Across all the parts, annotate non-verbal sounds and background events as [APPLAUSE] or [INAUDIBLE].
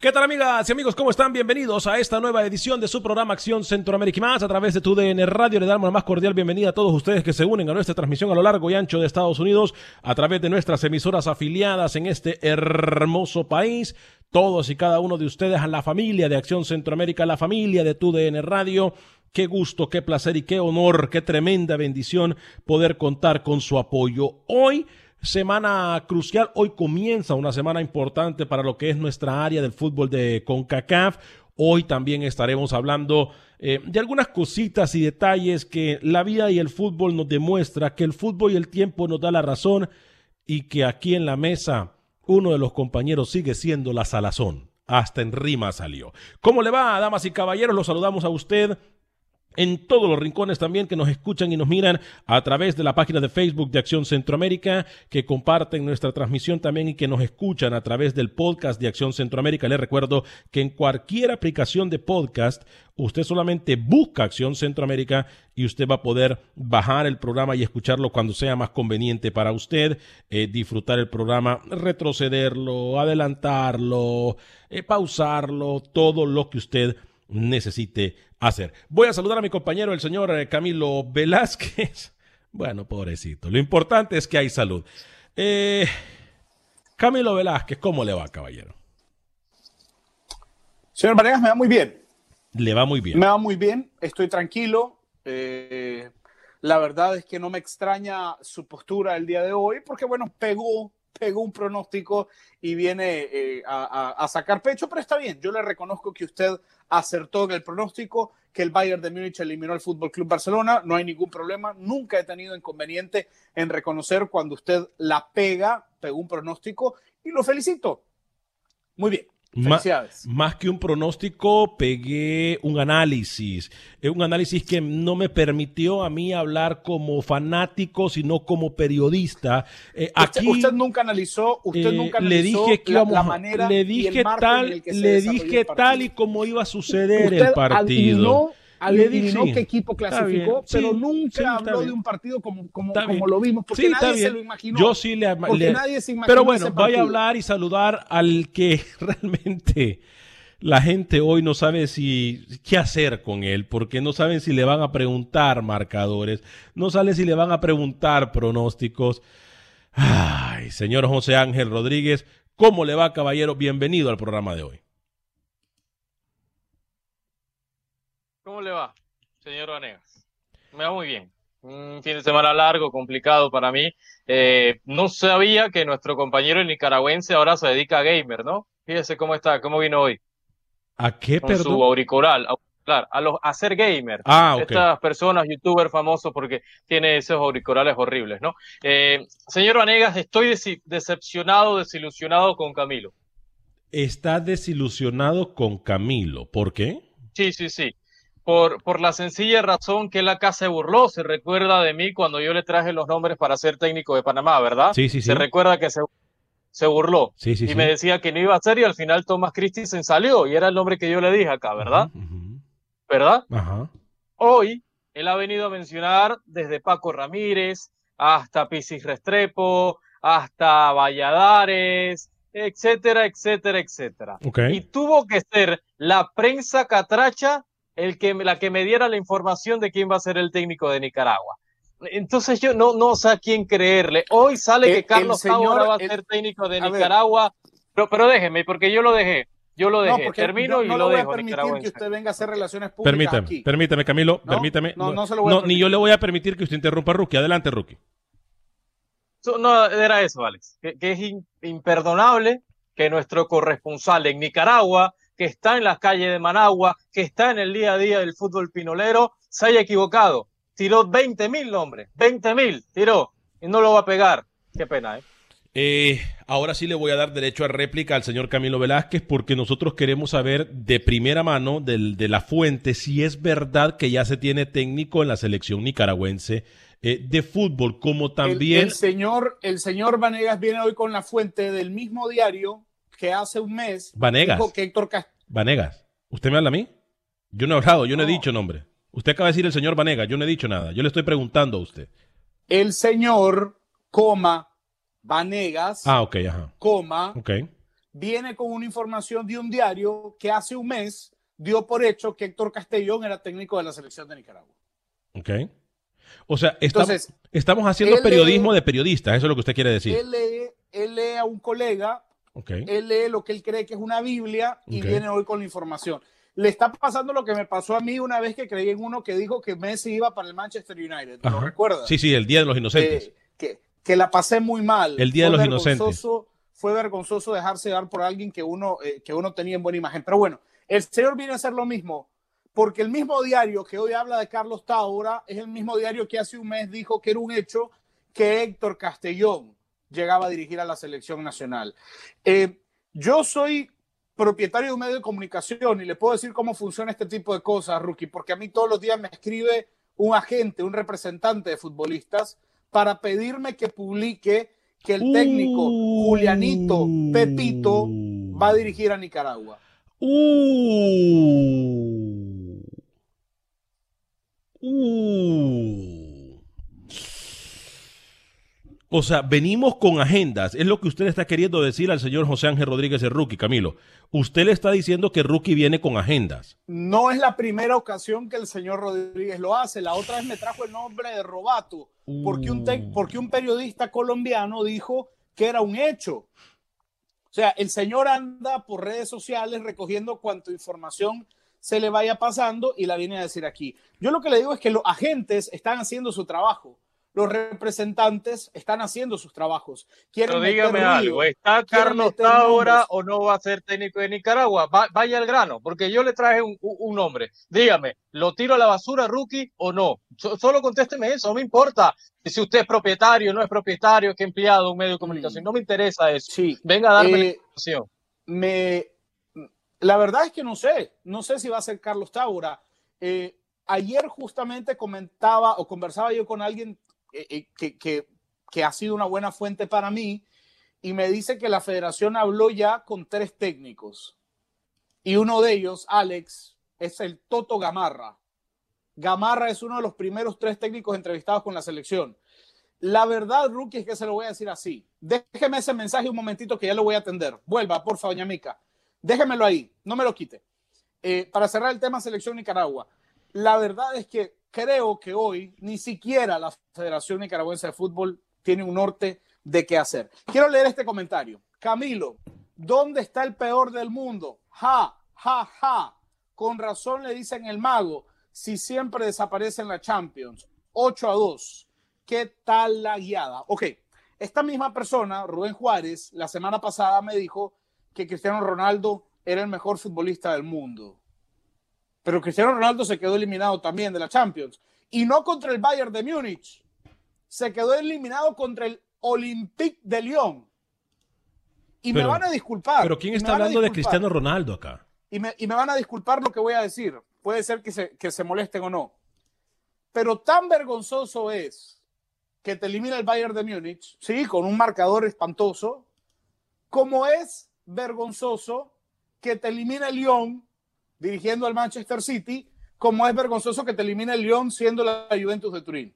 ¿Qué tal amigas y amigos? ¿Cómo están? Bienvenidos a esta nueva edición de su programa Acción Centroamérica y más a través de tu DN Radio. Le damos la más cordial bienvenida a todos ustedes que se unen a nuestra transmisión a lo largo y ancho de Estados Unidos a través de nuestras emisoras afiliadas en este hermoso país. Todos y cada uno de ustedes a la familia de Acción Centroamérica, a la familia de tu DN Radio. Qué gusto, qué placer y qué honor, qué tremenda bendición poder contar con su apoyo. Hoy semana crucial. Hoy comienza una semana importante para lo que es nuestra área del fútbol de CONCACAF. Hoy también estaremos hablando eh, de algunas cositas y detalles que la vida y el fútbol nos demuestra, que el fútbol y el tiempo nos da la razón y que aquí en la mesa uno de los compañeros sigue siendo la salazón. Hasta en rima salió. ¿Cómo le va, damas y caballeros? Los saludamos a usted en todos los rincones también que nos escuchan y nos miran a través de la página de Facebook de Acción Centroamérica, que comparten nuestra transmisión también y que nos escuchan a través del podcast de Acción Centroamérica. Les recuerdo que en cualquier aplicación de podcast, usted solamente busca Acción Centroamérica y usted va a poder bajar el programa y escucharlo cuando sea más conveniente para usted, eh, disfrutar el programa, retrocederlo, adelantarlo, eh, pausarlo, todo lo que usted necesite hacer. Voy a saludar a mi compañero, el señor eh, Camilo Velázquez. [LAUGHS] Bueno, pobrecito. Lo importante es que hay salud. Eh, Camilo Velázquez, ¿cómo le va, caballero? Señor Vanegas, me va muy bien. Le va muy bien. Me va muy bien, estoy tranquilo. Eh, la verdad es que no me extraña su postura el día de hoy, porque bueno, pegó, pegó un pronóstico y viene eh, a, a, a, sacar pecho, pero está bien. Yo le reconozco que usted acertó en el pronóstico, que el Bayern de Múnich eliminó al Fútbol Club Barcelona. No hay ningún problema. Nunca he tenido inconveniente en reconocer cuando usted la pega, pegó un pronóstico y lo felicito. Muy bien. Más, más, que un pronóstico, pegué un análisis. Un análisis que no me permitió a mí hablar como fanático, sino como periodista. Eh, aquí, usted, usted, nunca analizó, usted eh, nunca analizó le dije que la, la manera le dije tal, le dije tal y como iba a suceder el partido. Adivinó, adivinó qué equipo clasificó, pero sí, nunca sí, habló de un partido como, como, como lo vimos, porque nadie se lo imaginó. Yo sí le, le nadie se Pero bueno, voy a hablar y saludar al que [LAUGHS] realmente la gente hoy no sabe si qué hacer con él, porque no saben si le van a preguntar marcadores, no saben si le van a preguntar pronósticos. Ay, señor José Ángel Rodríguez, ¿cómo le va, caballero? Bienvenido al programa de hoy. ¿Cómo le va, señor Vanegas? Me va muy bien. Un fin de semana largo, complicado para mí. Eh, no sabía que nuestro compañero nicaragüense ahora se dedica a gamer, ¿no? Fíjese cómo está, cómo vino hoy. ¿A qué, Con perdón? su auricular, auricular a, los, a ser gamer. Ah, okay. Estas personas, youtubers famosos, porque tiene esos auriculares horribles, ¿no? Eh, señor Vanegas, estoy decepcionado, desilusionado con Camilo. Está desilusionado con Camilo. ¿Por qué? Sí, sí, sí por, por la sencilla razón que él acá se burló. Se recuerda de mí cuando yo le traje los nombres para ser técnico de Panamá, ¿verdad? Sí, sí, sí. Se recuerda que se, se burló. Sí, sí, y sí. me decía que no iba a ser y al final Thomas Christensen salió y era el nombre que yo le dije acá, ¿verdad? Uh -huh. ¿Verdad? Ajá. Hoy él ha venido a mencionar desde Paco Ramírez hasta Pisis Restrepo, hasta Valladares, etcétera, etcétera, etcétera. Y tuvo que ser la prensa catracha el que, la que me diera la información de quién va a ser el técnico de Nicaragua. Entonces yo no, no sé a quién creerle. Hoy sale que Carlos Taura va a ser técnico de Nicaragua, pero, pero déjeme, porque yo lo dejé. Yo lo dejé, termino y no lo voy dejo. a permitir que usted venga a hacer relaciones públicas permítame, aquí. Permítame, Camilo, permítame. No, no, se lo voy a ni yo le voy a permitir que usted interrumpa a Rookie. Adelante, Rookie. No, era eso, Alex, que, es imperdonable que nuestro corresponsal en Nicaragua, que está en las calles de Managua, que está en el día a día del fútbol pinolero, se haya equivocado. Tiró 20 mil nombres, 20 mil, tiró, y no lo va a pegar. Qué pena, ¿eh? Eh, ahora sí le voy a dar derecho a réplica al señor Camilo Velázquez porque nosotros queremos saber de primera mano de la fuente si es verdad que ya se tiene técnico en la selección nicaragüense eh, de fútbol, como también... El, señor, el señor Vanegas viene hoy con la fuente del mismo diario que hace un mes Vanegas. dijo que Héctor Vanegas, ¿usted me habla a mí? Yo no he hablado, yo no he dicho nombre. Usted acaba de decir el señor Vanegas, yo no he dicho nada. Yo le estoy preguntando a usted. El señor, coma, Vanegas, ah, ok, ajá. coma, okay. viene con una información de un diario que hace un mes dio por hecho que Héctor Castellón era técnico de la selección de Nicaragua. Ok. O sea, estamos, estamos haciendo periodismo de periodistas, eso es lo que usted quiere decir. Él lee, él lee a un colega, okay. él lee lo que él cree que es una Biblia y viene hoy con la información. Le está pasando lo que me pasó a mí una vez que creí en uno que dijo que Messi iba para el Manchester United. ¿Lo recuerdas? Sí, sí, el Día de los Inocentes. Eh, que, que la pasé muy mal. El Día de los Inocentes. Fue vergonzoso dejarse dar por alguien que uno, eh, que uno tenía en buena imagen. Pero bueno, el señor viene a hacer lo mismo, porque el mismo diario que hoy habla de Carlos Taura es el mismo diario que hace un mes dijo que era un hecho que Héctor Castellón llegaba a dirigir a la selección nacional. Eh, yo soy propietario de un medio de comunicación y le puedo decir cómo funciona este tipo de cosas, Rookie, porque a mí todos los días me escribe un agente, un representante de futbolistas para pedirme que publique que el técnico Julianito Pepito va a dirigir a Nicaragua. Uh, uh. O sea, venimos con agendas. Es lo que usted está queriendo decir al señor José Ángel Rodríguez de Rookie, Camilo. Usted le está diciendo que Rookie viene con agendas. No es la primera ocasión que el señor Rodríguez lo hace. La otra vez me trajo el nombre de Robato, porque, un porque un periodista colombiano dijo que era un hecho. O sea, el señor anda por redes sociales recogiendo cuanto información se le vaya pasando y la viene a decir aquí. Yo lo que le digo es que los agentes están haciendo su trabajo los representantes están haciendo sus trabajos. Pero dígame algo, ¿está Carlos Taura o no va a ser técnico de Nicaragua? vaya al grano, porque yo le traje un, nombre. Dígame, ¿lo tiro a la basura, rookie, o no? solo contésteme eso, no me importa si usted es propietario, no es propietario, que empleado un medio de comunicación, mm. no me interesa eso. Sí. Venga a darme la eh, información. Me, la verdad es que no sé, no sé si va a ser Carlos Taura. Eh, ayer justamente comentaba o conversaba yo con alguien eh, eh, que, ha sido una buena fuente para mí, y me dice que la federación habló ya con tres técnicos. Y uno de ellos, Alex, es el Toto Gamarra. Gamarra es uno de los primeros tres técnicos entrevistados con la selección. La verdad, Rookie, es que se lo voy a decir así. Déjeme ese mensaje un momentito que ya lo voy a atender. Vuelva, por favor, doña Mica. Déjemelo ahí, no me lo quite. Eh, para cerrar el tema selección Nicaragua. La verdad es que creo que hoy ni siquiera la Federación Nicaragüense de Fútbol tiene un norte de qué hacer. Quiero leer este comentario. Camilo, ¿dónde está el peor del mundo? Ja, ja, ja. Con razón le dicen el mago si siempre desaparece en la Champions. 8 a 2. ¿Qué tal la guiada? Ok, esta misma persona, Rubén Juárez, la semana pasada me dijo que Cristiano Ronaldo era el mejor futbolista del mundo. Pero Cristiano Ronaldo se quedó eliminado también de la Champions. Y no contra el Bayern de Múnich. Se quedó eliminado contra el Olympique de Lyon. Y me van a disculpar. Pero ¿quién está hablando de Cristiano Ronaldo acá? Y me, van a disculpar lo que voy a decir. Puede ser que se, que se molesten o no. Pero tan vergonzoso es que te elimina el Bayern de Múnich, sí, con un marcador espantoso, como es vergonzoso que te elimina el Lyon dirigiendo al Manchester City, como es vergonzoso que te elimine el Lyon siendo la Juventus de Turín.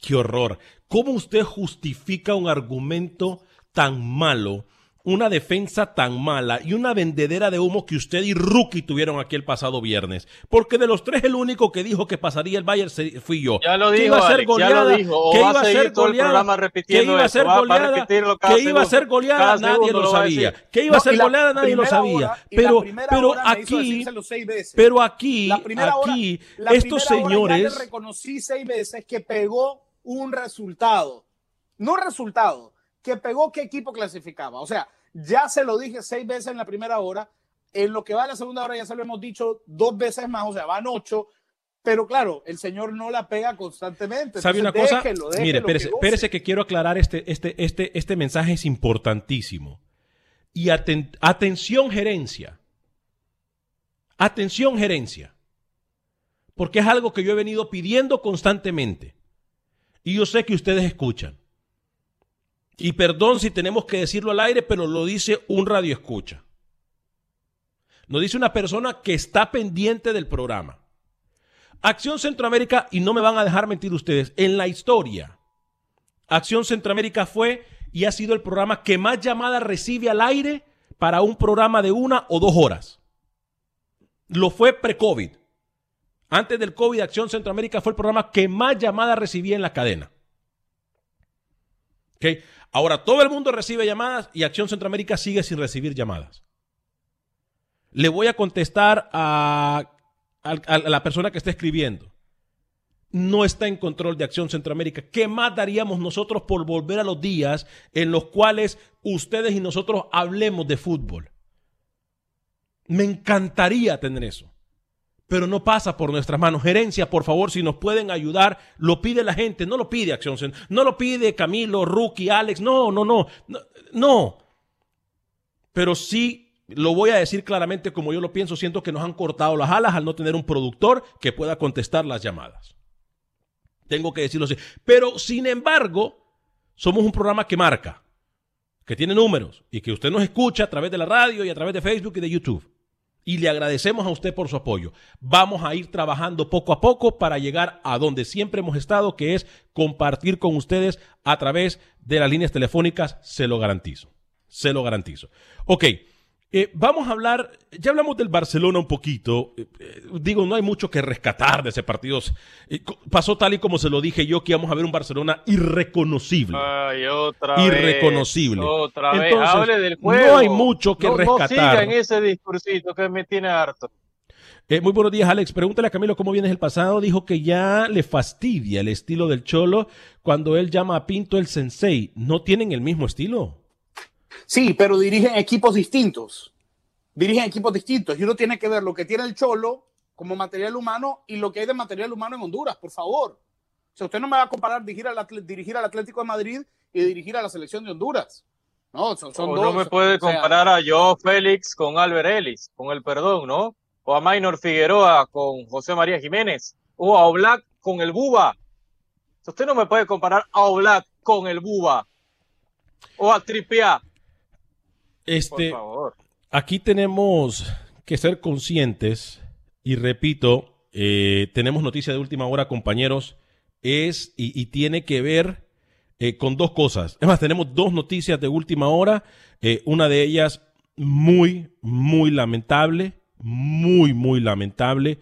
Qué horror. ¿Cómo usted justifica un argumento tan malo una defensa tan mala y una vendedera de humo que usted y Rookie tuvieron aquí el pasado viernes. Porque de los tres, el único que dijo que pasaría el Bayern fui yo. Ya lo dijo, ya lo dijo. Que iba a ser goleada, que iba a ser goleada, que iba a ser goleada, nadie lo sabía. Que iba a ser goleada, nadie lo sabía. Pero, pero aquí, pero aquí, aquí, estos señores, reconocí seis veces que pegó un resultado. No resultado, que pegó qué equipo clasificaba. O sea, ya se lo dije seis veces en la primera hora. En lo que va de la segunda hora ya se lo hemos dicho dos veces más, o sea, van ocho. Pero claro, el señor no la pega constantemente. ¿Sabe una cosa? déjelo, Mire, espérese, que espérese que quiero aclarar este, este, este, este mensaje es importantísimo. Y aten- atención gerencia. Atención gerencia. Porque es algo que yo he venido pidiendo constantemente. Y yo sé que ustedes escuchan. Y perdón si tenemos que decirlo al aire, pero lo dice un radio escucha. Lo dice una persona que está pendiente del programa. Acción Centroamérica, y no me van a dejar mentir ustedes, en la historia, Acción Centroamérica fue y ha sido el programa que más llamadas recibe al aire para un programa de una o dos horas. Lo fue pre-COVID. Antes del COVID, Acción Centroamérica fue el programa que más llamadas recibía en la cadena. ¿Ok? Ahora todo el mundo recibe llamadas y Acción Centroamérica sigue sin recibir llamadas. Le voy a contestar a, la persona que está escribiendo. No está en control de Acción Centroamérica. ¿Qué más daríamos nosotros por volver a los días en los cuales ustedes y nosotros hablemos de fútbol? Me encantaría tener eso pero no pasa por nuestras manos. Gerencia, por favor, si nos pueden ayudar, lo pide la gente, no lo pide Acción Cent- no lo pide Camilo, Rookie, Alex, no, no, no, no, no. Pero sí lo voy a decir claramente como yo lo pienso, siento que nos han cortado las alas al no tener un productor que pueda contestar las llamadas. Tengo que decirlo así. Pero sin embargo, somos un programa que marca, que tiene números y que usted nos escucha a través de la radio y a través de Facebook y de YouTube y le agradecemos a usted por su apoyo. Vamos a ir trabajando poco a poco para llegar a donde siempre hemos estado, que es compartir con ustedes a través de las líneas telefónicas, se lo garantizo. Se lo garantizo. Ok, eh, vamos a hablar, ya hablamos del Barcelona un poquito, eh, eh, digo, no hay mucho que rescatar de ese partido. Pasó tal y como se lo dije yo, que íbamos a ver un Barcelona irreconocible. Ay, otra Irreconocible. vez. Otra vez. Entonces, Hable del no hay mucho que No- rescatar. No siga en ese discursito que me tiene harto. Eh, muy buenos días, Alex. Pregúntale a Camilo cómo vienes el pasado. Dijo que ya le fastidia el estilo del Cholo cuando él llama a Pinto el sensei. ¿No tienen el mismo estilo? Sí, pero dirigen equipos distintos. Dirigen equipos distintos. Y uno tiene que ver lo que tiene el Cholo como material humano y lo que hay de material humano en Honduras, por favor. O sea, usted no me va a comparar dirigir al, dirigir al Atlético de Madrid y dirigir a la selección de Honduras. No, son, son O dos. no me puede o sea, comparar a Joe Félix con Albert Ellis, con el perdón, ¿no? O a Maynor Figueroa con José María Jiménez. O a Oblak con el Buba. Usted no me puede comparar a Oblak con el Buba. O a Trippier. Por Este, favor. aquí tenemos que ser conscientes y repito, eh, tenemos noticia de última hora, compañeros, es y, y tiene que ver eh, con dos cosas. Es más, tenemos dos noticias de última hora, eh, una de ellas muy, muy lamentable, muy, muy lamentable.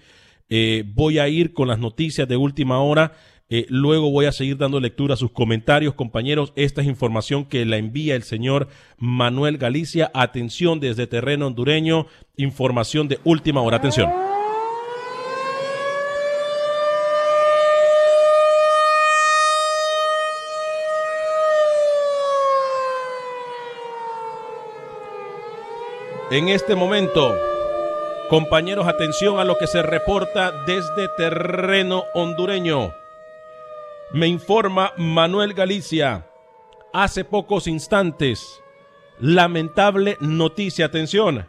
Voy a ir con las noticias de última hora. Eh, luego voy a seguir dando lectura a sus comentarios, compañeros. Esta es información que la envía el señor Manuel Galicia. Atención desde terreno hondureño. Información de última hora. Atención. En este momento, compañeros, atención a lo que se reporta desde terreno hondureño. Me informa Manuel Galicia. Hace pocos instantes, lamentable noticia, atención.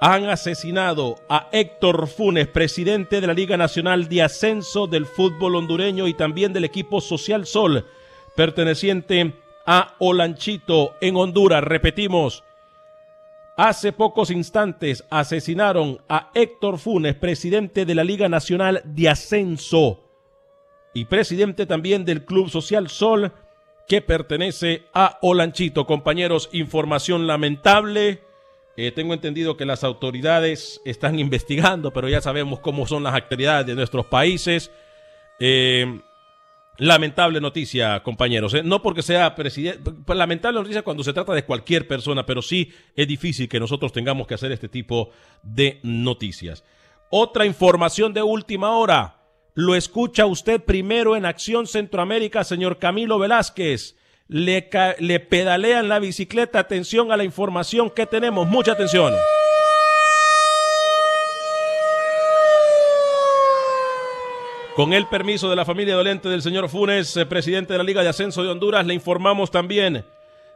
Han asesinado a Héctor Funes, presidente de la Liga Nacional de Ascenso del Fútbol Hondureño y también del equipo Social Sol, perteneciente a Olanchito en Honduras. Repetimos, Hace pocos instantes asesinaron a Héctor Funes, presidente de la Liga Nacional de Ascenso y presidente también del Club Social Sol, que pertenece a Olanchito. Compañeros, información lamentable. Eh, tengo entendido que las autoridades están [LAUGHS] investigando, pero ya sabemos cómo son las actividades de nuestros países. Eh, lamentable noticia, compañeros. ¿eh? No porque sea presidente, pues, lamentable noticia cuando se trata de cualquier persona, pero sí es difícil que nosotros tengamos que hacer este tipo de noticias. Otra información de última hora. Lo escucha usted primero en Acción Centroamérica, señor Camilo Velázquez. Le, le pedalean la bicicleta. Atención a la información que tenemos. Mucha atención. Con el permiso de la familia dolente del señor Funes, eh, presidente de la Liga de Ascenso de Honduras, le informamos también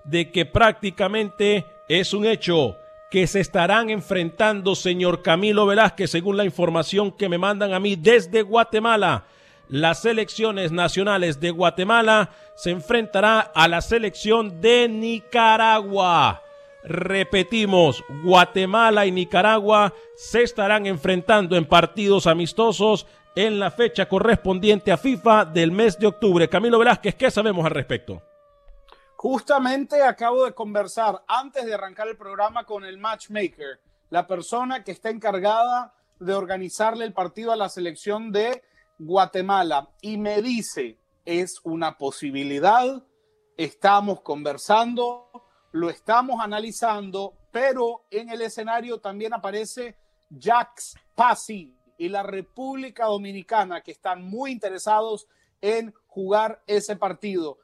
de que prácticamente es un hecho que se estarán enfrentando, señor Camilo Velázquez, según la información que me mandan a mí desde Guatemala. Las selecciones nacionales de Guatemala se enfrentará a la selección de Nicaragua. Repetimos, Guatemala y Nicaragua se estarán enfrentando en partidos amistosos en la fecha correspondiente a FIFA del mes de octubre. Camilo Velázquez, ¿qué sabemos al respecto? Justamente acabo de conversar antes de arrancar el programa con el matchmaker, la persona que está encargada de organizarle el partido a la selección de Guatemala y me dice, es una posibilidad, estamos conversando, lo estamos analizando, pero en el escenario también aparece Jax Pasi y la República Dominicana que están muy interesados en jugar ese partido.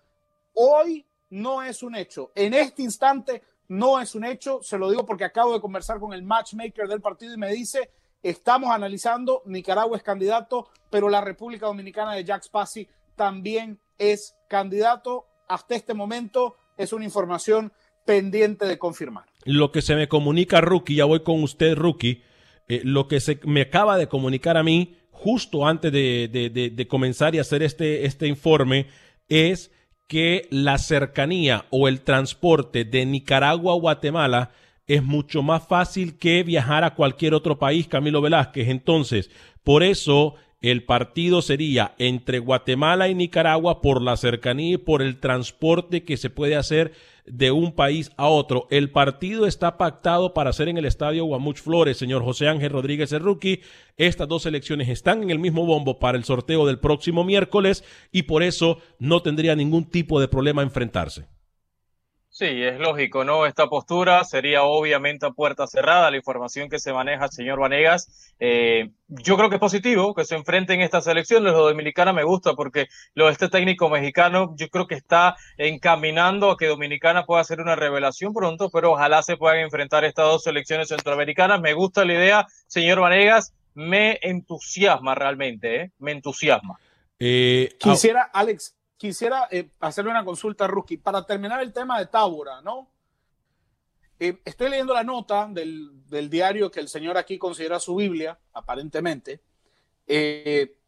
Hoy no es un hecho. En este instante no es un hecho. Se lo digo porque acabo de conversar con el matchmaker del partido y me dice, estamos analizando, Nicaragua es candidato, pero la República Dominicana de Jack Spassi también es candidato. Hasta este momento es una información pendiente de confirmar. Lo que se me comunica, Rookie, ya voy con usted, Rookie, eh, lo que se me acaba de comunicar a mí justo antes de, de, de comenzar y hacer este, este informe es que la cercanía o el transporte de Nicaragua a Guatemala es mucho más fácil que viajar a cualquier otro país, Camilo Velázquez. Entonces, por eso el partido sería entre Guatemala y Nicaragua por la cercanía y por el transporte que se puede hacer de un país a otro. El partido está pactado para ser en el estadio Guamuch Flores, señor José Ángel Rodríguez rookie. Estas dos elecciones están en el mismo bombo para el sorteo del próximo miércoles y por eso no tendría ningún tipo de problema enfrentarse. Sí, es lógico, ¿no? Esta postura sería obviamente a puerta cerrada, la información que se maneja, señor Vanegas. Eh, yo creo que es positivo que se enfrenten estas elecciones. Lo Dominicana me gusta porque lo de este técnico mexicano, yo creo que está encaminando a que Dominicana pueda hacer una revelación pronto, pero ojalá se puedan enfrentar estas dos selecciones centroamericanas. Me gusta la idea, señor Vanegas, me entusiasma realmente, ¿eh? Me entusiasma. Eh, Quisiera, Alex, quisiera eh, hacerle una consulta a Rookie. Para terminar el tema de Tábora, ¿no? Eh, estoy leyendo la nota del, diario que el señor aquí considera su Biblia, aparentemente, eh,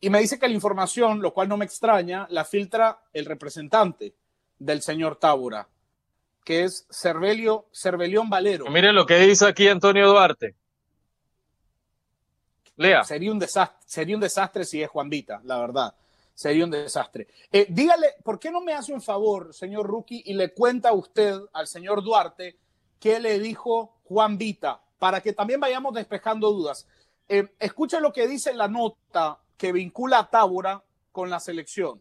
y me dice que la información, lo cual no me extraña, la filtra el representante del señor Tábora, que es Cervelio, Cervelión Valero. Miren lo que dice aquí Antonio Duarte. Lea. Sería un desastre, sería un desastre si es Juan Vita, la verdad sería un desastre. Eh, dígale, ¿por qué no me hace un favor, señor Rookie, y le cuenta a usted, al señor Duarte, qué le dijo Juan Vita, para que también vayamos despejando dudas? Eh, escucha lo que dice la nota que vincula a Tábora con la selección.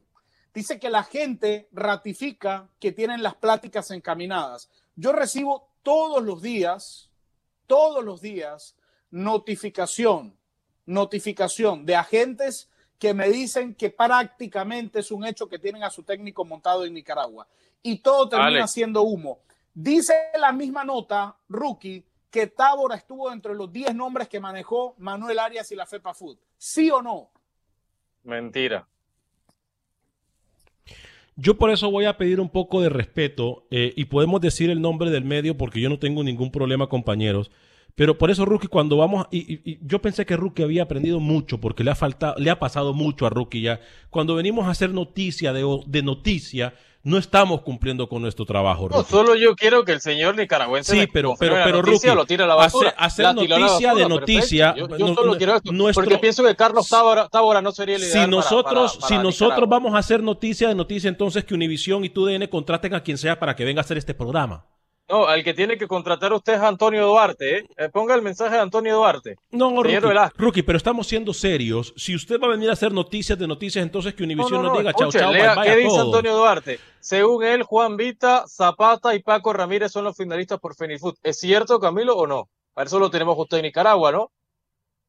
Dice que la gente ratifica que tienen las pláticas encaminadas. Yo recibo todos los días, todos los días, notificación, notificación de agentes que me dicen que prácticamente es un hecho que tienen a su técnico montado en Nicaragua. Y todo termina siendo humo. Dice la misma nota, Rookie, que Tábora estuvo entre los 10 nombres que manejó Manuel Arias y la FEPA Food. ¿Sí o no? Mentira. Yo por eso voy a pedir un poco de respeto eh, y podemos decir el nombre del medio porque yo no tengo ningún problema, compañeros. Pero por eso, Rookie, cuando vamos. Y, yo pensé que Rookie había aprendido mucho, porque le ha faltado, le ha pasado mucho a Rookie ya. Cuando venimos a hacer noticia de, de noticia, no estamos cumpliendo con nuestro trabajo. No, solo yo quiero que el señor nicaragüense. Sí, pero, pero, pero, Rookie, lo a la basura. Hacer, noticia de noticia. Yo, solo quiero esto. porque pienso que Carlos Tábora, no sería el ideal. Si nosotros, si nosotros vamos a hacer noticia de noticia, entonces que Univisión y TUDN contraten a quien sea para que venga a hacer este programa. No, al que tiene que contratar usted es Antonio Duarte. ¿eh? eh ponga el mensaje de Antonio Duarte. No, rookie, pero estamos siendo serios. Si usted va a venir a hacer noticias de noticias, entonces que Univision no, nos diga chao, chao, bye, bye, ¿Qué dice Antonio Duarte? Según él, Juan Vita, Zapata y Paco Ramírez son los finalistas por Fenifood. ¿Es cierto, Camilo, o no? Para eso lo tenemos usted en Nicaragua, ¿no?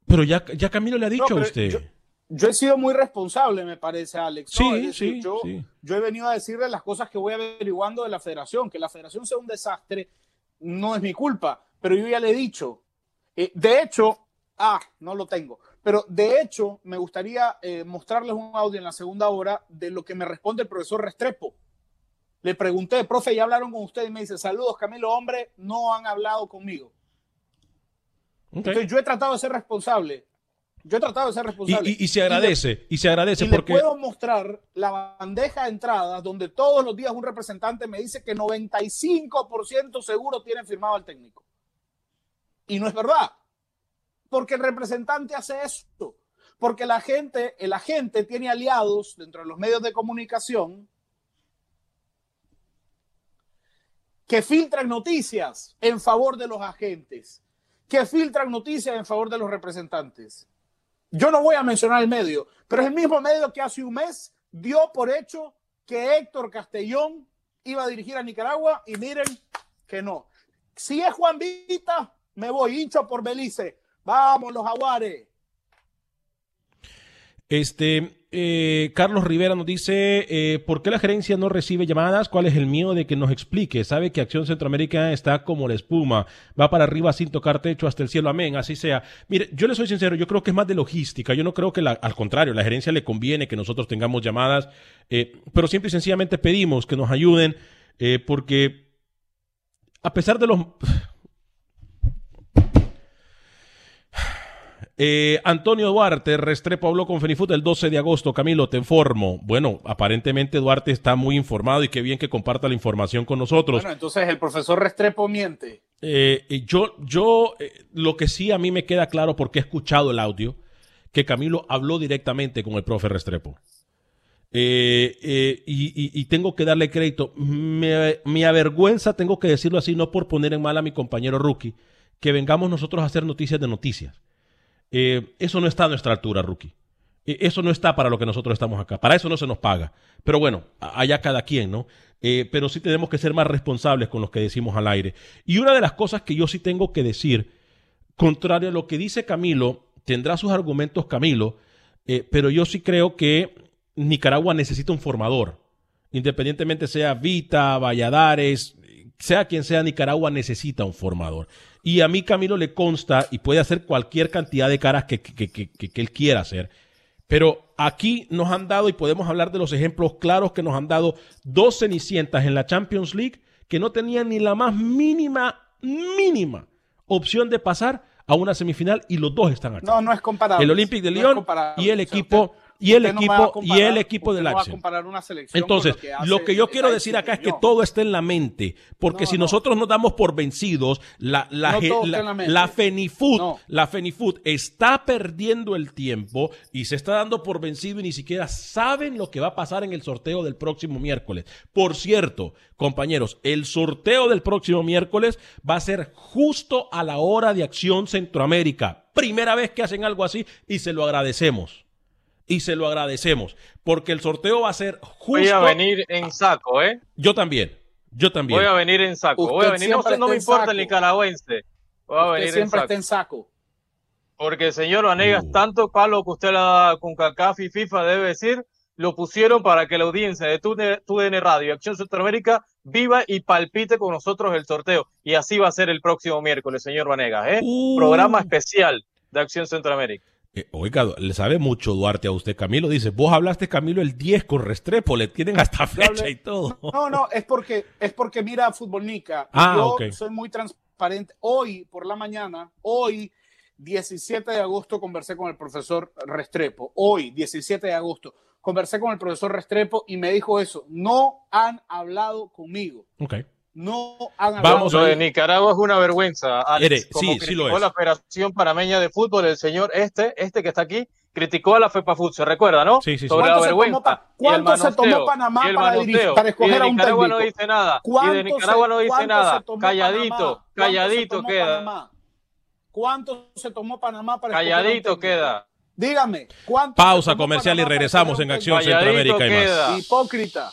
Pero ya, ya Camilo le ha dicho a usted yo he sido muy responsable, me parece, Alex. Sí, sí, yo, sí. yo he venido a decirle las cosas que voy averiguando de la federación. Que la federación sea un desastre no es mi culpa, pero yo ya le he dicho. Eh, de hecho, ah, no lo tengo, pero de hecho me gustaría eh, mostrarles un audio en la segunda hora de lo que me responde el profesor Restrepo. Le pregunté, profe, ¿ya hablaron con usted? Y me dice, saludos, Camilo, hombre, no han hablado conmigo. Entonces yo he tratado de ser responsable yo he tratado de ser responsable. Y, se agradece, y, se agradece porque. Le puedo mostrar la bandeja de entrada donde todos los días un representante me dice que 95% seguro tienen firmado al técnico. Y no es verdad. Porque el representante hace esto. Porque la gente, el agente tiene aliados dentro de los medios de comunicación que filtran noticias en favor de los agentes, que filtran noticias en favor de los representantes. Yo no voy a mencionar el medio, pero es el mismo medio que hace un mes dio por hecho que Héctor Castellón iba a dirigir a Nicaragua y miren que no. Si es Juan Vita, me voy hincho por Belice. Vamos los jaguares. Este, eh, Carlos Rivera nos dice, eh, ¿por qué la gerencia no recibe llamadas? ¿Cuál es el miedo de que nos explique? Sabe que Acción Centroamérica está como la espuma, va para arriba sin tocar techo hasta el cielo, amén, así sea. Mire, yo le soy sincero, yo creo que es más de logística, yo no creo que al contrario, la gerencia le conviene que nosotros tengamos llamadas, eh, pero simple y sencillamente pedimos que nos ayuden, porque a pesar de los Eh, Antonio Duarte, Restrepo habló con Fenifut el 12 de agosto. Camilo, te informo. Bueno, aparentemente Duarte está muy informado y qué bien que comparta la información con nosotros. Bueno, entonces el profesor Restrepo miente. Eh, yo, yo, eh, lo que sí a mí me queda claro porque he escuchado el audio, que Camilo habló directamente con el profe Restrepo. y, tengo que darle crédito. Me, me avergüenza, tengo que decirlo así, no por poner en mal a mi compañero Rookie, que vengamos nosotros a hacer noticias de noticias. Eh, eso no está a nuestra altura, rookie. Eh, eso no está para lo que nosotros estamos acá. Para eso no se nos paga. Pero bueno, allá cada quien, ¿no? Eh, pero sí tenemos que ser más responsables con lo que decimos al aire. Y una de las cosas que yo sí tengo que decir, contrario a lo que dice Camilo, tendrá sus argumentos Camilo, pero yo sí creo que Nicaragua necesita un formador. Independientemente sea Vita, Valladares, sea quien sea, Nicaragua necesita un formador. Y a mí Camilo le consta y puede hacer cualquier cantidad de caras que, él quiera hacer. Pero aquí nos han dado, y podemos hablar de los ejemplos claros que nos han dado, dos cenicientas en la Champions League que no tenían ni la más mínima, mínima opción de pasar a una semifinal y los dos están aquí. No, no es comparable. El Olympique de Lyon y el equipo y el equipo y el equipo del Ajax. Entonces, lo que, yo quiero decir acá es que todo está en la mente, porque si nosotros nos damos por vencidos, la la, la, Fenifood, la Fenifood está perdiendo el tiempo y se está dando por vencido y ni siquiera saben lo que va a pasar en el sorteo del próximo miércoles. Por cierto, compañeros, el sorteo del próximo miércoles va a ser justo a la hora de Acción Centroamérica. Primera vez que hacen algo así y se lo agradecemos y se lo agradecemos, porque el sorteo va a ser justo. Voy a venir en saco, ¿eh? Yo también, yo también. Voy a venir en saco, voy a venir, no, no me importa el nicaragüense. Voy a venir siempre en está en saco. Porque, señor Vanegas, uh. tanto palo que usted le da con CACAF y FIFA debe decir, lo pusieron para que la audiencia de TUDN Radio y Acción Centroamérica viva y palpite con nosotros el sorteo. Y así va a ser el próximo miércoles, señor Vanegas, ¿eh? Uh. Programa especial de Acción Centroamérica. Eh, oiga, le sabe mucho Duarte a usted, Camilo. Dice, vos hablaste, Camilo, el 10 con Restrepo, le tienen hasta fecha y todo. No, no, es porque, es porque mira Futbolnica. Ah, yo soy muy transparente. Hoy, por la mañana, hoy, 17 de agosto, conversé con el profesor Restrepo. Hoy, 17 de agosto. conversé con el profesor Restrepo y me dijo eso, no han hablado conmigo. Ok. No han hablado Vamos Lo de. Nicaragua es una vergüenza. Alex. Ere, Como sí, sí lo es. la Federación Panameña de Fútbol, el señor este, este que está aquí, criticó a la FEPAFUT, ¿se recuerda, no? Sí, sí, sí. Sobre la ¿Cuánto se tomó vergüenza. el cuánto se tomó Panamá para dirigir- para escoger y de a un Nicaragua no técnico? dice nada. Y de ¿Cuánto Nicaragua se- no dice cuánto se nada. tomó Calladito, Panamá? ¿Cuánto se calladito tomó queda. Panamá? ¿Cuánto se tomó Panamá para escoger a un Calladito queda. Dígame, ¿cuánto Pausa se tomó comercial y regresamos en Acción Calladito Centroamérica y más. Hipócrita.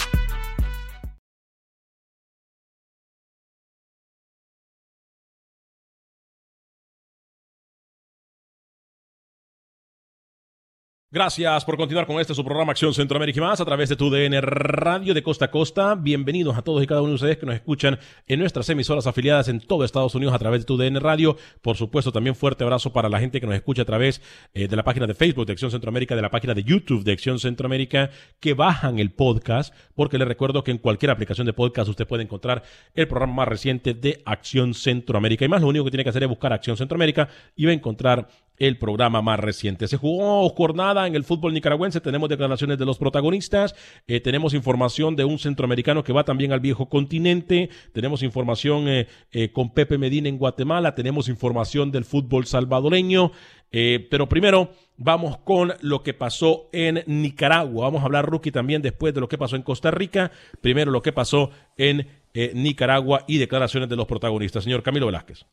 Gracias por continuar con este su programa Acción Centroamérica y más a través de tu DN Radio de Costa a Costa. Bienvenidos a todos y cada uno de ustedes que nos escuchan en nuestras emisoras afiliadas en todo Estados Unidos a través de tu DN Radio. Por supuesto, también fuerte abrazo para la gente que nos escucha a través eh, de la página de Facebook de Acción Centroamérica, de la página de YouTube de Acción Centroamérica, que bajan el podcast, porque les recuerdo que en cualquier aplicación de podcast usted puede encontrar el programa más reciente de Acción Centroamérica. Y más, lo único que tiene que hacer es buscar Acción Centroamérica y va a encontrar el programa más reciente. Se jugó jornada en el fútbol nicaragüense, tenemos declaraciones de los protagonistas, eh, tenemos información de un centroamericano que va también al viejo continente, tenemos información eh, eh, con Pepe Medina en Guatemala, tenemos información del fútbol salvadoreño, pero primero vamos con lo que pasó en Nicaragua. Vamos a hablar, Rookie, también después de lo que pasó en Costa Rica, primero lo que pasó en Nicaragua y declaraciones de los protagonistas. Señor Camilo Velázquez.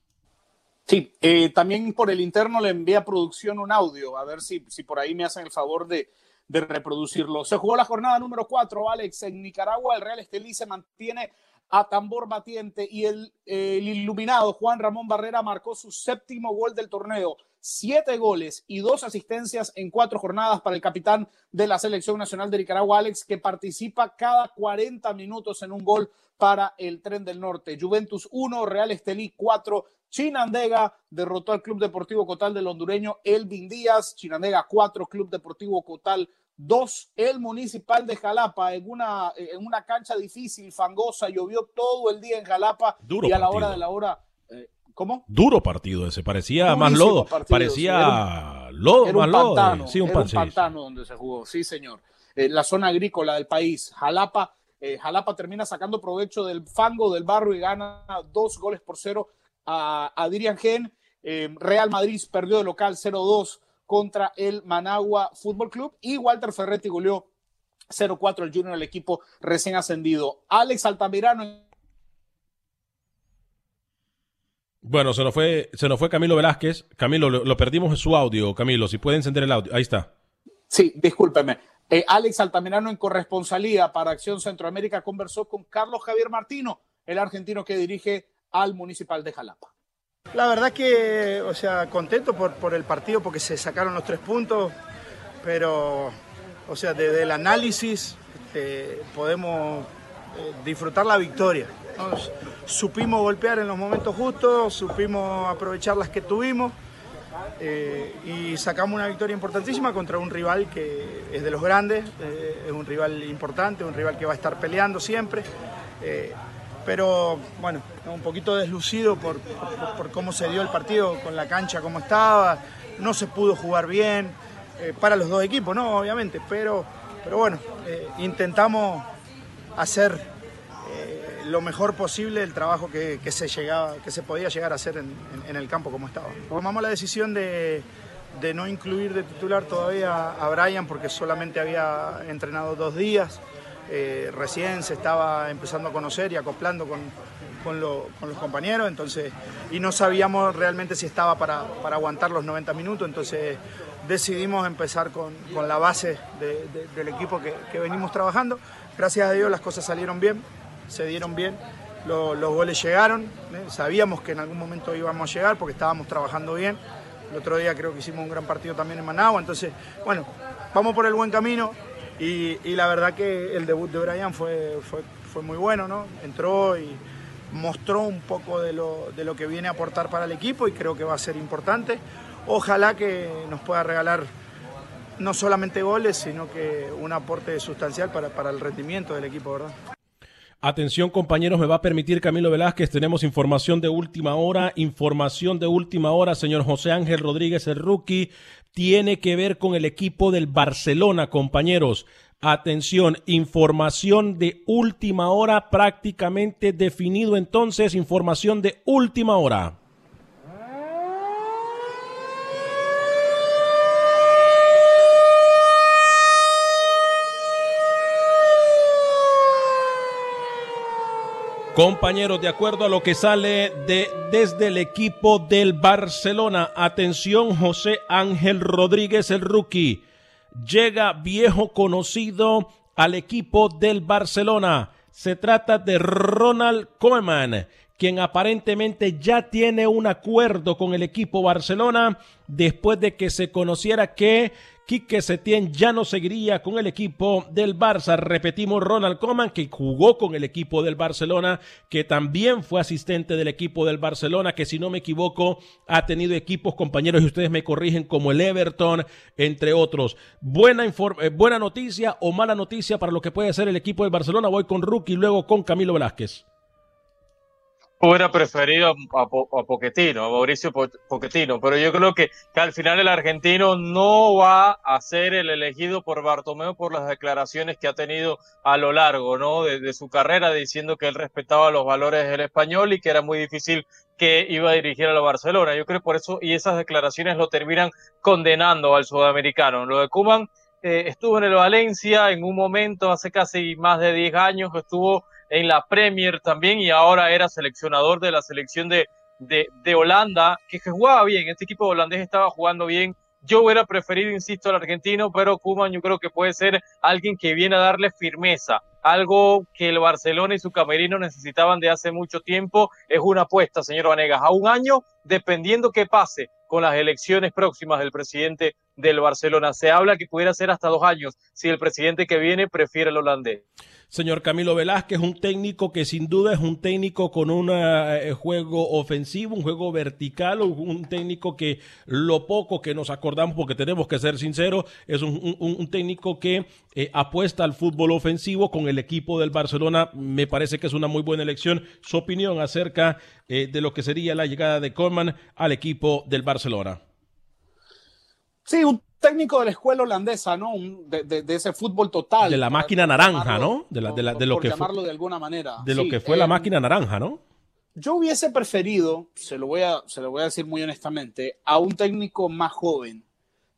Sí, eh, también por el interno le envía a producción un audio, a ver si, si por ahí me hacen el favor de, de reproducirlo. Se jugó la jornada número 4, Alex, en Nicaragua. El Real Estelí se mantiene a tambor batiente y el, iluminado Juan Ramón Barrera marcó su séptimo gol del torneo. Siete goles y dos asistencias en cuatro jornadas para el capitán de la Selección Nacional de Nicaragua, Alex, que participa cada 40 minutos en un gol para el Tren del Norte. Juventus 1, Real Estelí 4, Chinandega derrotó al Club Deportivo Cotal del hondureño Elvin Díaz. Chinandega 4, Club Deportivo Cotal 2. El Municipal de Jalapa en una, en una cancha difícil, fangosa, llovió todo el día en Jalapa Duro y a la partido. hora de la hora. eh, ¿Cómo? Duro partido ese, parecía más lodo, partido, parecía lodo, Era más un lodo. pantano, Sí, un era un pantano donde se jugó, sí señor. Eh, la zona agrícola del país, Jalapa, eh, Jalapa termina sacando provecho del fango del barrio y gana dos goles por cero a, a Dirian Gen. Eh, Real Madrid perdió de local 0-2 contra el Managua Fútbol Club y Walter Ferretti goleó 0-4 el Junior, el equipo recién ascendido. Alex Altamirano Bueno, se nos fue, se nos fue Camilo Velázquez. Camilo, lo, lo perdimos en su audio, Camilo, si puede encender el audio. Ahí está. Sí, discúlpeme. Eh, Alex Altamirano en corresponsalía para Acción Centroamérica conversó con Carlos Javier Martino, el argentino que dirige al Municipal de Jalapa. La verdad que, o sea, contento por, por el partido porque se sacaron los tres puntos, pero, o sea, desde el análisis eh, podemos eh, disfrutar la victoria. Supimos golpear en los momentos justos, supimos aprovechar las que tuvimos eh, y sacamos una victoria importantísima contra un rival que es de los grandes, eh, es un rival importante, un rival que va a estar peleando siempre. Pero bueno, un poquito deslucido por, por- cómo se dio el partido, con la cancha como estaba, no se pudo jugar bien, eh, para los dos equipos, ¿no? Obviamente, pero, pero bueno, eh, intentamos hacer eh, lo mejor posible el trabajo que, que se llegaba, que se podía llegar a hacer en, en- en el campo como estaba. Tomamos la decisión de, de no incluir de titular todavía a Brian porque solamente había entrenado dos días. Eh, recién se estaba empezando a conocer y acoplando con, con, lo- con los compañeros, entonces, y no sabíamos realmente si estaba para, para aguantar los 90 minutos, entonces decidimos empezar con, con la base de- de- del equipo que, venimos trabajando. Gracias a Dios las cosas salieron bien, se dieron bien, lo- los goles llegaron, ¿eh? sabíamos que en algún momento íbamos a llegar porque estábamos trabajando bien. El otro día creo que hicimos un gran partido también en Managua, entonces, bueno, vamos por el buen camino y, la verdad que el debut de Brian fue, fue, fue muy bueno, ¿no? Entró y mostró un poco de lo, de lo que viene a aportar para el equipo y creo que va a ser importante. Ojalá que nos pueda regalar no solamente goles, sino que un aporte sustancial para, para el rendimiento del equipo, ¿verdad? Atención compañeros, me va a permitir Camilo Velázquez, tenemos información de última hora, información de última hora, señor José Ángel Rodríguez, el rookie, tiene que ver con el equipo del Barcelona, compañeros. Atención, información de última hora, prácticamente definido entonces, información de última hora. Compañeros, de acuerdo a lo que sale de, desde el equipo del Barcelona, atención José Ángel Rodríguez, el rookie, llega viejo conocido al equipo del Barcelona. Se trata de Ronald Koeman, quien aparentemente ya tiene un acuerdo con el equipo Barcelona después de que se conociera que Quique Setién ya no seguiría con el equipo del Barça. Repetimos, Ronald Koeman, que jugó con el equipo del Barcelona, que también fue asistente del equipo del Barcelona, que si no me equivoco ha tenido equipos compañeros y ustedes me corrigen como el Everton, entre otros. Buena, eh, buena noticia o mala noticia para lo que puede ser el equipo del Barcelona. Voy con Rookie luego con Camilo Velázquez hubiera preferido a, a, Poquetino, a Mauricio Poquetino, pero yo creo que, que, al final el argentino no va a ser el elegido por Bartomeu por las declaraciones que ha tenido a lo largo ¿no? de, su carrera, diciendo que él respetaba los valores del español y que era muy difícil que iba a dirigir a la Barcelona. Yo creo por eso, y esas declaraciones lo terminan condenando al sudamericano. Lo de Kuman eh, estuvo en el Valencia en un momento, hace casi más de 10 años, estuvo en la Premier también y ahora era seleccionador de la selección de, de, de Holanda, que, jugaba bien, este equipo holandés estaba jugando bien. Yo hubiera preferido, insisto, al argentino, pero Kuman yo creo que puede ser alguien que viene a darle firmeza, algo que el Barcelona y su camerino necesitaban de hace mucho tiempo. Es una apuesta, señor Vanegas, a un año, dependiendo qué pase con las elecciones próximas del presidente del Barcelona. Se habla que pudiera ser hasta dos años si el presidente que viene prefiere el holandés. Señor Camilo Velázquez, un técnico que sin duda es un técnico con un eh, juego ofensivo, un juego vertical, un técnico que lo poco que nos acordamos, porque tenemos que ser sinceros, es un, técnico que eh, apuesta al fútbol ofensivo con el equipo del Barcelona. Me parece que es una muy buena elección. Su opinión acerca eh, de lo que sería la llegada de Coleman al equipo del Barcelona. Sí, un técnico de la escuela holandesa, ¿no? de, ese fútbol total. De la máquina naranja, ¿no? De, la, de, la, lo que llamarlo de alguna manera. De lo que fue la eh, máquina naranja, ¿no? Yo hubiese preferido, se lo, voy a, se lo voy a decir muy honestamente, a un técnico más joven.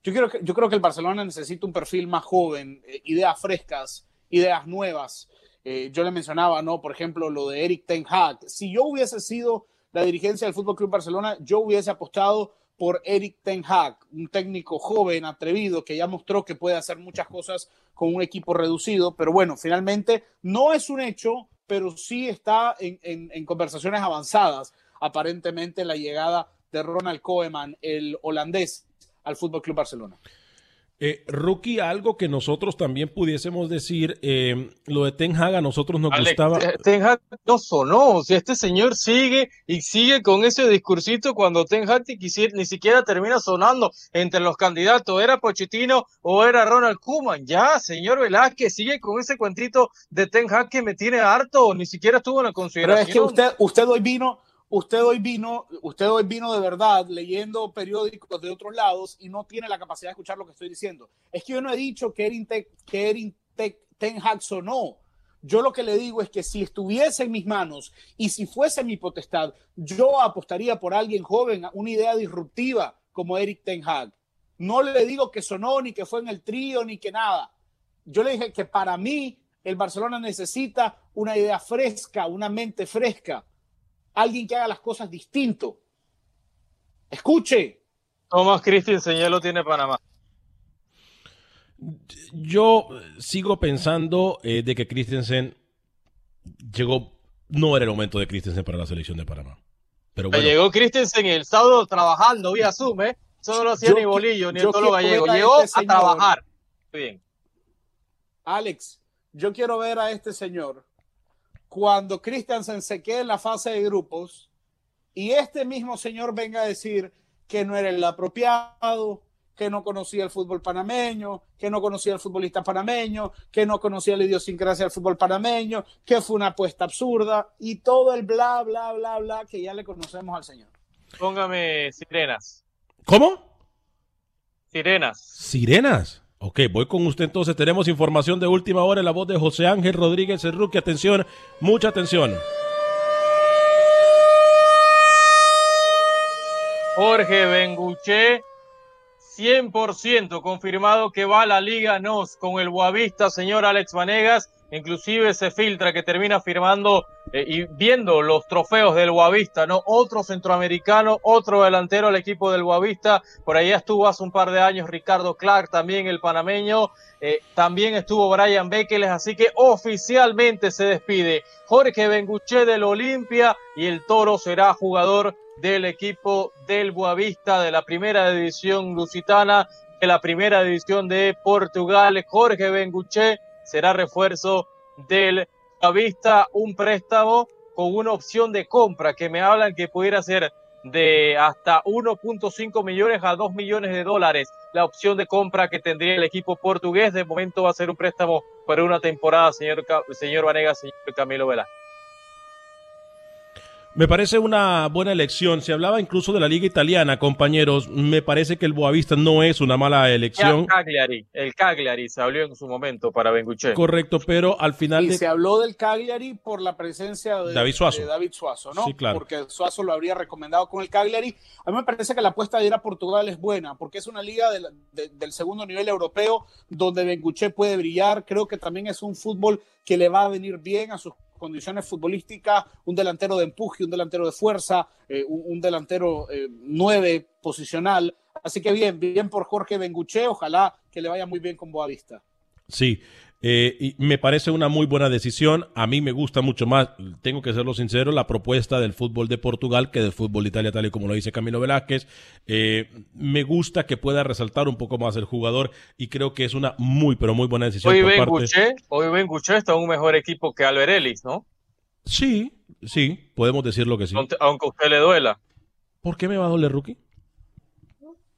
Yo, creo que, yo creo que el Barcelona necesita un perfil más joven, eh, ideas frescas, ideas nuevas. Eh, yo le mencionaba, ¿no? Por ejemplo, lo de Eric Ten Hag. Si yo hubiese sido la dirigencia del Fútbol Club Barcelona, yo hubiese apostado por Eric Ten Hag, un técnico joven, atrevido, que ya mostró que puede hacer muchas cosas con un equipo reducido, pero bueno, finalmente no es un hecho, pero sí está en, conversaciones avanzadas, aparentemente la llegada de Ronald Koeman, el holandés, al Fútbol Club Barcelona. Eh, rookie, algo que nosotros también pudiésemos decir, eh, lo de Ten Hag a nosotros nos gustaba. Eh, Ten Hag no sonó, o sea, este señor sigue y sigue con ese discursito cuando Ten Hag ni siquiera termina sonando entre los candidatos, ¿era Pochettino o era Ronald Koeman? Ya, señor Velázquez, sigue con ese cuentito de Ten Hag que me tiene harto, ni siquiera estuvo en la consideración. Pero es que usted, usted hoy vino usted hoy vino, usted hoy vino de verdad leyendo periódicos de otros lados y no tiene la capacidad de escuchar lo que estoy diciendo. Es que yo no he dicho que Erin, que Ten Hag sonó. Yo lo que le digo es que si estuviese en mis manos y si fuese mi potestad, yo apostaría por alguien joven, una idea disruptiva como Eric Ten Hag. No le digo que sonó, ni que fue en el trío, ni que nada. Yo le dije que para mí el Barcelona necesita una idea fresca, una mente fresca alguien que haga las cosas distinto. Escuche. Thomas Christensen ya lo tiene Panamá. Yo sigo pensando eh, de que Christensen llegó, no era el momento de Christensen para la selección de Panamá. Pero Llegó Christensen el sábado trabajando vía Zoom, ¿eh? Eso no lo hacía ni Bolillo, ni todo lo gallego. Llegó este a trabajar. Bien. Alex, yo quiero ver a este señor cuando Christiansen se quede en la fase de grupos y este mismo señor venga a decir que no era el apropiado, que no conocía el fútbol panameño, que no conocía el futbolista panameño, que no conocía la idiosincrasia del fútbol panameño, que fue una apuesta absurda y todo el bla, bla, bla, bla que ya le conocemos al señor. Póngame sirenas. ¿Cómo? Sirenas. Sirenas. Ok, voy con usted entonces. Tenemos información de última hora en la voz de José Ángel Rodríguez Cerruque. Atención, mucha atención. Jorge Benguché, 100% confirmado que va a la Liga NOS con el Boavista, señor Alex Vanegas. Inclusive se filtra que termina firmando eh, y viendo los trofeos del Boavista, ¿no? Otro centroamericano, otro delantero al equipo del Boavista. Por allá estuvo hace un par de años Ricardo Clark, también el panameño. Eh, también estuvo Brian Bekeles, así que oficialmente se despide Jorge Benguché del Olimpia y el Toro será jugador del equipo del Boavista de la primera división lusitana, de la primera división de Portugal. Jorge Benguché será refuerzo del Boavista, un préstamo con una opción de compra que me hablan que pudiera ser de hasta 1.5 millones a 2 millones de dólares la opción de compra que tendría el equipo portugués. De momento va a ser un préstamo para una temporada, señor, señor Vanegas, señor Camilo Vela. Me parece una buena elección. Se hablaba incluso de la liga italiana, compañeros. Me parece que el Boavista no es una mala elección. El Cagliari, el Cagliari se habló en su momento para Benguche. Correcto, pero al final... Y de... se habló del Cagliari por la presencia de David Suazo, de David Suazo ¿no? Sí, claro. Porque Suazo lo habría recomendado con el Cagliari. A mí me parece que la apuesta de ir a Portugal es buena, porque es una liga de, de, del segundo nivel europeo donde Benguche puede brillar. Creo que también es un fútbol que le va a venir bien a sus condiciones futbolísticas, un delantero de empuje, un delantero de fuerza, eh, un, delantero eh, nueve posicional. Así que bien, bien por Jorge Benguche, ojalá que le vaya muy bien con Boavista. Sí, eh, y me parece una muy buena decisión. A mí me gusta mucho más, tengo que serlo sincero, la propuesta del fútbol de Portugal que del fútbol de Italia, tal y como lo dice Camilo Velázquez. Eh, me gusta que pueda resaltar un poco más el jugador y creo que es una muy, pero muy buena decisión. Hoy por Ben parte... Guché, hoy Ben Guché está un mejor equipo que Albert Ellis, ¿no? Sí, sí, podemos decirlo que sí. Aunque a usted le duela. ¿Por qué me va a doler, Rookie?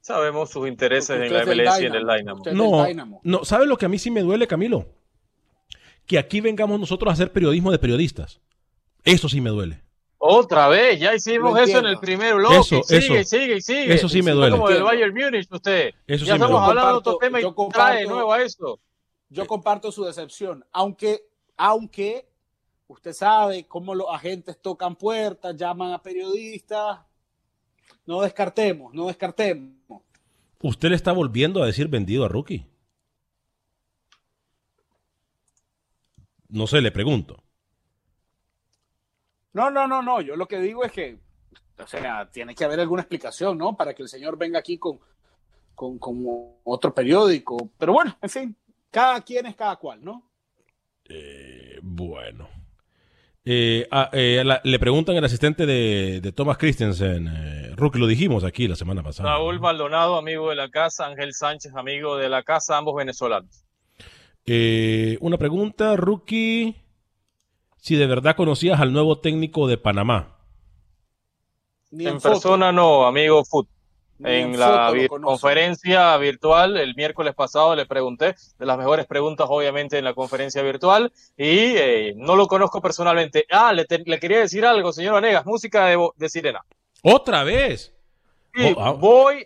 Sabemos sus intereses en la MLS y en el Dynamo. No, no, ¿sabe lo que a mí sí me duele, Camilo? Que aquí vengamos nosotros a hacer periodismo de periodistas. Eso sí me duele. Otra vez, ya hicimos eso en el primer bloque. Eso, sigue, eso. sigue, sigue. Eso sí me duele. Como del Bayern Múnich, usted. Eso ya sí estamos hablando de otro Comparto- tema y yo trae de comparto- nuevo a eso. Yo comparto su decepción, aunque, aunque usted sabe cómo los agentes tocan puertas, llaman a periodistas. No descartemos, no descartemos. Usted le está volviendo a decir vendido a Rookie. No sé, le pregunto. No, no, no, no. Yo lo que digo es que, o sea, tiene que haber alguna explicación, ¿no? Para que el señor venga aquí con, con, con otro periódico. Pero bueno, en fin, cada quien es cada cual, ¿no? Eh, bueno. Eh, ah, eh, la- le preguntan al asistente de, de Thomas Christensen. Eh, Rookie, lo dijimos aquí la semana pasada. Raúl Maldonado, amigo de la casa. Ángel Sánchez, amigo de la casa. Ambos venezolanos. Eh, una pregunta, Rookie. Si de verdad conocías al nuevo técnico de Panamá. Ni En, en, persona no, amigo Foot. En la conferencia virtual el miércoles pasado le pregunté de las mejores preguntas, obviamente, en la conferencia virtual y eh, no lo conozco personalmente. Ah, le, te- le quería decir algo, señor Vanegas, música de, de sirena. ¡Otra vez! Sí, Oh, ah. voy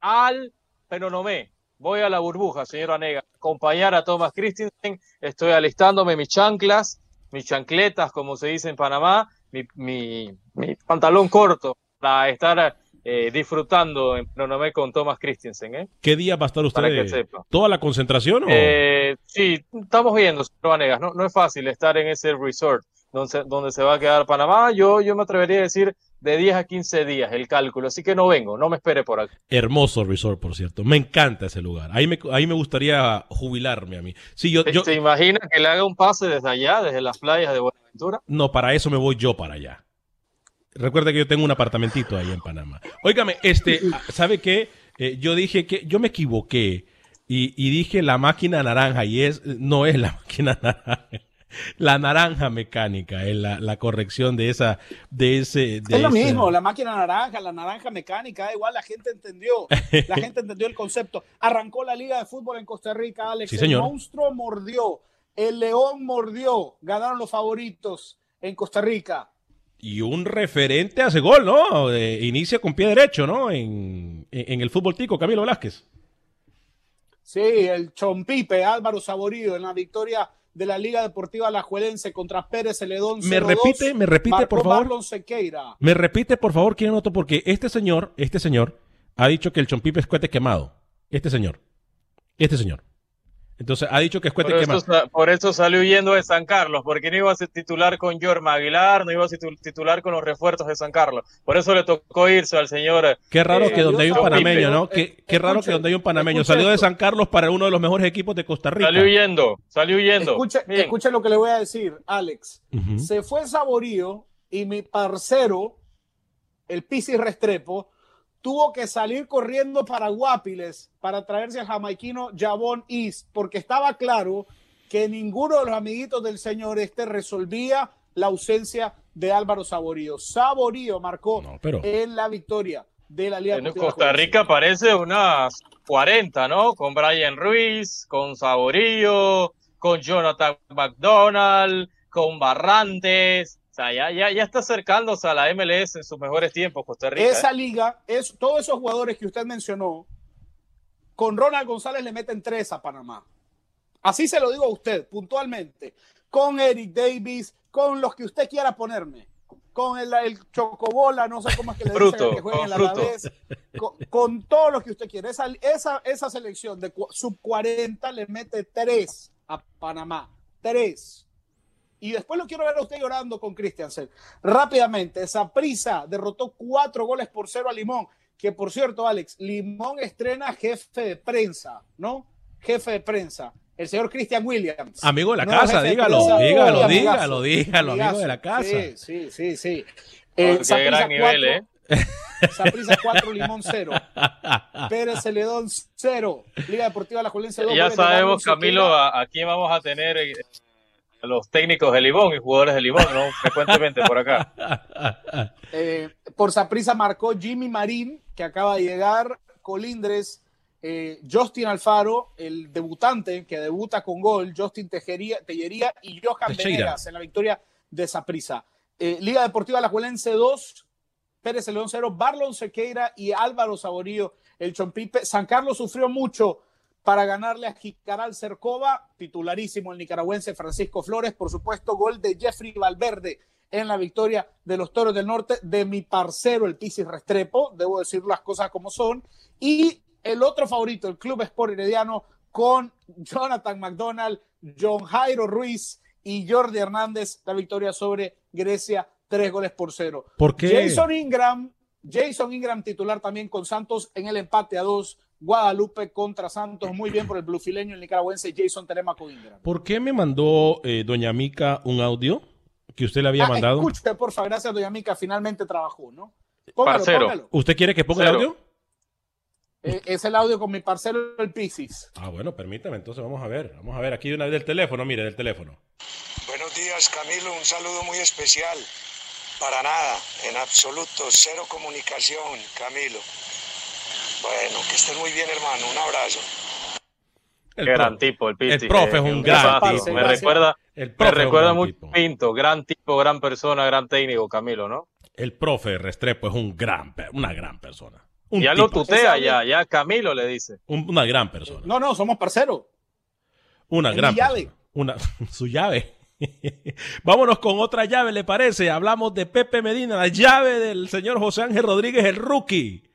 al Penonomé, voy a la burbuja, señor Vanegas, acompañar a Thomas Christensen, estoy alistándome mis chanclas, mis chancletas, como se dice en Panamá, mi, mi- mi pantalón corto para estar eh, disfrutando en Penonomé con Thomas Christensen. ¿eh? ¿Qué día va a estar usted? Para que sepa. ¿Toda la concentración? o- Eh, sí, estamos viendo, señor Vanegas, no, no es fácil estar en ese resort donde, se- donde se va a quedar Panamá. Yo, yo me atrevería a decir de 10 a 15 días el cálculo, así que no vengo, no me espere por aquí. Hermoso resort, por cierto. Me encanta ese lugar. Ahí me, ahí me gustaría jubilarme a mí. Sí, yo, yo, ¿Se imagina que le haga un pase desde allá, desde las playas de Buenaventura? no, para eso me voy yo para allá. Recuerda que yo tengo un apartamentito ahí en Panamá. Óigame, este, [LAUGHS] ¿sabe qué? Eh, yo dije que yo me equivoqué y, y dije la máquina naranja y es no es la [LAUGHS] máquina naranja. la naranja mecánica es la, la, corrección de esa de ese de es lo mismo la máquina naranja la naranja mecánica da igual la gente entendió la [LAUGHS] gente entendió el concepto arrancó la liga de fútbol en Costa Rica Alex el monstruo mordió el león mordió ganaron los favoritos en Costa Rica y un referente hace gol no inicia con pie derecho no en, en el fútbol tico Camilo Velázquez Sí, el Chompipe, Álvaro Saborío en la victoria de la Liga Deportiva Alajuelense contra Pérez Celedón. Me repite, me repite, por favor. Me repite, por favor, quién noto, porque este señor, este señor, ha dicho que el Chompipe es cohete quemado. Este señor. Este señor. Entonces ha dicho que es por eso, por eso salió huyendo de San Carlos, porque no iba a ser titular con Jorma Aguilar, no iba a ser titular con los refuerzos de San Carlos. Por eso le tocó irse al señor. Qué raro eh, que donde hay un panameño, ¿no? Qué, qué raro que donde hay un panameño. Salió de San Carlos para uno de los mejores equipos de Costa Rica. Salió huyendo, salió huyendo. Escuche, lo que le voy a decir, Alex. Se fue Saborío y mi parcero, el Pisi Restrepo, tuvo que salir corriendo para Guapiles para traerse al jamaiquino Javon East, porque estaba claro que ninguno de los amiguitos del señor este resolvía la ausencia de Álvaro Saborío. Saborío marcó en la victoria de la Liga. En Costa Rica parece unas 40, ¿no? Con Brian Ruiz, con Saborío, con Jonathan McDonald, con Barrantes, ya, ya, ya está acercándose a la MLS en sus mejores tiempos, Costa Rica. Esa ¿eh? liga, es, todos esos jugadores que usted mencionó, con Ronald González le meten tres a Panamá. Así se lo digo a usted, puntualmente. Con Eric Davis, con los que usted quiera ponerme. Con el, Chocobola, no sé cómo es que le dicen que jueguen la vez. Con, con todo lo que usted quiera. Esa, esa, esa selección de sub 40 le mete tres a Panamá. Tres. Y después lo quiero ver a usted llorando con Christiansen. Rápidamente, esa prisa derrotó cuatro goles por cero a Limón. Que por cierto, Alex, Limón estrena jefe de prensa, ¿no? Jefe de prensa. El señor Christian Williams. Amigo de la casa, dígalo, dígalo, dígalo, dígalo, amigo de la casa. Sí, sí, sí, sí. Eh, qué gran nivel, ¿eh? Saprisa 4, Limón 0. [LAUGHS] Pérez Celedón 0. Liga Deportiva La Julense 2. Ya sabemos, Camilo, a, quién vamos a tener eh, los técnicos de Libón y jugadores de Libón, ¿no? Frecuentemente por acá. [LAUGHS] Eh, por Saprisa marcó Jimmy Marín, que acaba de llegar, Colindres, eh, Justin Alfaro, el debutante que debuta con gol, Justin Tejería, Tellería y Johan Venegas en la victoria de Saprisa. Eh, Liga Deportiva La Juelense 2, Pérez León 0, Barlon Sequeira y Álvaro Saborío, el Chompipe. San Carlos sufrió mucho para ganarle a Jicaral Cercova, titularísimo el nicaragüense Francisco Flores, por supuesto, gol de Jeffrey Valverde en la victoria de los Toros del Norte, de mi parcero, el Pisis Restrepo, debo decir las cosas como son, y el otro favorito, el Club Sport Herediano, con Jonathan McDonald, John Jairo Ruiz y Jordi Hernández, la victoria sobre Grecia, tres goles por cero. ¿Por qué? Jason Ingram, Jason Ingram titular también con Santos en el empate a dos Guadalupe contra Santos. Muy bien por el blufileño, el nicaragüense Jason Telemaco Ingram. ¿Por qué me mandó eh, Doña Mica un audio que usted le había ah, mandado? Escuche, porfa, gracias Doña Mica, finalmente trabajó, ¿no? Póngalo, póngalo. ¿Usted quiere que ponga el audio? Eh, es el audio con mi parcero el Piscis. Ah, bueno, permítame, entonces vamos a ver. Vamos a ver aquí una vez del teléfono, mire, del teléfono. Buenos días, Camilo, un saludo muy especial. Para nada, en absoluto, cero comunicación, Camilo. Bueno, que estén muy bien, hermano. Un abrazo. El gran tipo, el Piti. El profe es un gran tipo. Me recuerda, me recuerda mucho Pinto, gran tipo, gran persona, gran técnico, Camilo, ¿no? El profe Restrepo es un gran, una gran persona. ya lo tutea, ya, ya Camilo le dice. una gran persona. No, no, somos parceros. Una gran persona. Una, [LAUGHS] su llave. [LAUGHS] Vámonos con otra llave, ¿le parece? Hablamos de Pepe Medina, la llave del señor José Ángel Rodríguez, el rookie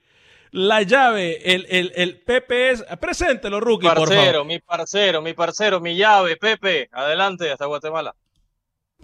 la llave, el, el, el Pepe es. Preséntelo, rookie, parcero, por favor. Mi parcero, mi parcero, mi llave, Pepe. Adelante, hasta Guatemala.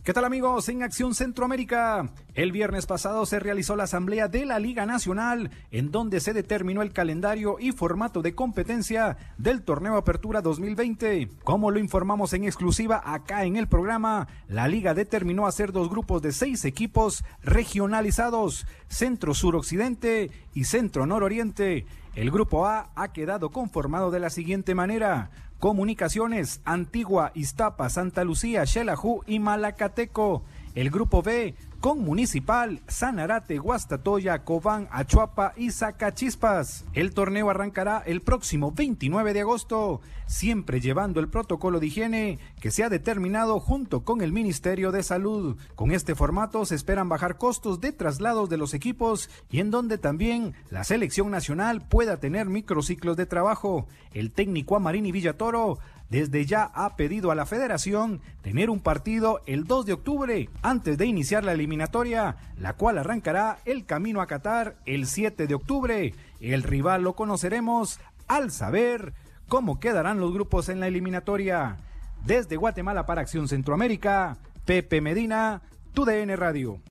¿Qué tal amigos? En Acción Centroamérica. El viernes pasado se realizó la asamblea de la Liga Nacional, en donde se determinó el calendario y formato de competencia del torneo Apertura 2020. Como lo informamos en exclusiva acá en el programa, la liga determinó hacer dos grupos de seis equipos regionalizados, Centro Sur Occidente y Centro Nororiente. El grupo A ha quedado conformado de la siguiente manera Comunicaciones, Antigua, Iztapa, Santa Lucía, Xelajú y Malacateco. El grupo B con Municipal, Sanarate, Guastatoya, Cobán, Achuapa y Zacachispas. El torneo arrancará el próximo 29 de agosto, siempre llevando el protocolo de higiene que se ha determinado junto con el Ministerio de Salud. Con este formato se esperan bajar costos de traslados de los equipos y en donde también la selección nacional pueda tener microciclos de trabajo. El técnico Amarini Villatoro desde ya ha pedido a la federación tener un partido el 2 de octubre antes de iniciar la eliminatoria, la cual arrancará el camino a Qatar el 7 de octubre. El rival lo conoceremos al saber cómo quedarán los grupos en la eliminatoria. Desde Guatemala para Acción Centroamérica, Pepe Medina, TUDN Radio.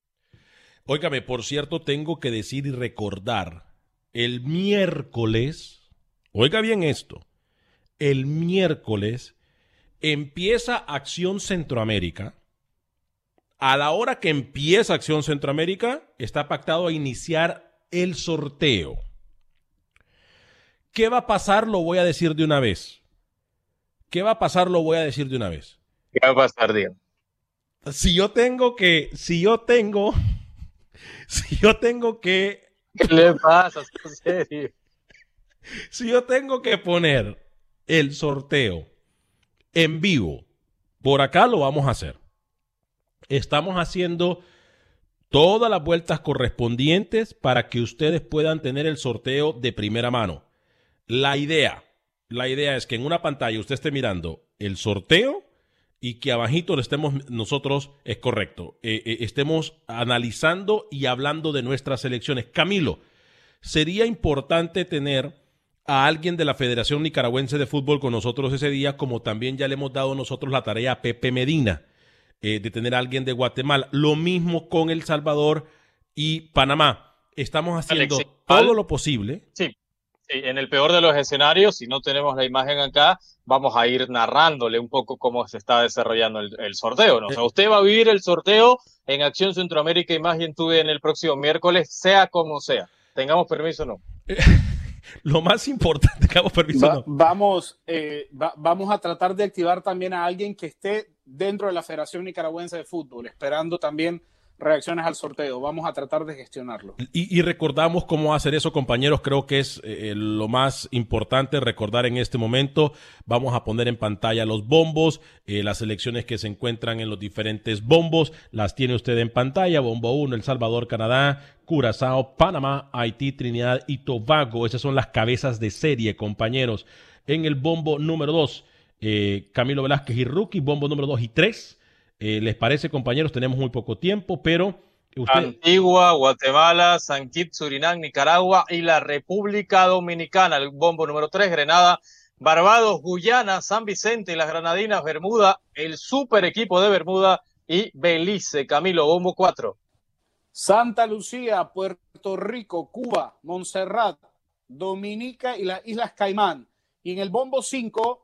Óigame, por cierto, tengo que decir y recordar, el miércoles, oiga bien esto, el miércoles empieza Acción Centroamérica. A la hora que empieza Acción Centroamérica, está pactado a iniciar el sorteo. ¿Qué va a pasar? Lo voy a decir de una vez. ¿Qué va a pasar? Lo voy a decir de una vez. ¿Qué va a pasar, Diego? Si yo tengo que, si yo tengo, [LAUGHS] si yo tengo que... ¿Qué le pasa? [LAUGHS] En serio. Si yo tengo que poner el sorteo en vivo, por acá lo vamos a hacer. Estamos haciendo todas las vueltas correspondientes para que ustedes puedan tener el sorteo de primera mano. La idea, la idea es que en una pantalla usted esté mirando el sorteo y que abajito le estemos nosotros, es correcto, eh, eh, estemos analizando y hablando de nuestras elecciones. Camilo, sería importante tener a alguien de la Federación Nicaragüense de Fútbol con nosotros ese día, como también ya le hemos dado nosotros la tarea a Pepe Medina eh, de tener a alguien de Guatemala. Lo mismo con El Salvador y Panamá. Estamos haciendo todo lo posible. Sí. sí, en el peor de los escenarios, si no tenemos la imagen acá, vamos a ir narrándole un poco cómo se está desarrollando el, sorteo. ¿no? O sea, usted va a vivir el sorteo en Acción Centroamérica Imagen Tuve en el próximo miércoles, sea como sea. Tengamos permiso o no. [LAUGHS] [LAUGHS] lo más importante, [LAUGHS] Cabo Permiso. Vamos, eh, vamos a tratar de activar también a alguien que esté dentro de la Federación Nicaragüense de Fútbol, esperando también reacciones al sorteo. Vamos a tratar de gestionarlo. Y, recordamos cómo hacer eso, compañeros. Creo que es eh, lo más importante recordar en este momento. Vamos a poner en pantalla los bombos, eh, las elecciones que se encuentran en los diferentes bombos. Las tiene usted en pantalla. Bombo 1, El Salvador, Canadá, Curazao, Panamá, Haití, Trinidad y Tobago. Esas son las cabezas de serie, compañeros. En el bombo número 2, eh, Camilo Velázquez y Rookie. Bombo número 2 y 3. Eh, ¿Les parece, compañeros? Tenemos muy poco tiempo, pero... Antigua, Guatemala, San Kitts, Surinam, Nicaragua y la República Dominicana. El bombo número 3, Grenada, Barbados, Guyana, San Vicente y las Granadinas, Bermuda, el super equipo de Bermuda y Belice. Camilo, bombo 4. Santa Lucía, Puerto Rico, Cuba, Montserrat, Dominica y las Islas Caimán. Y en el bombo 5,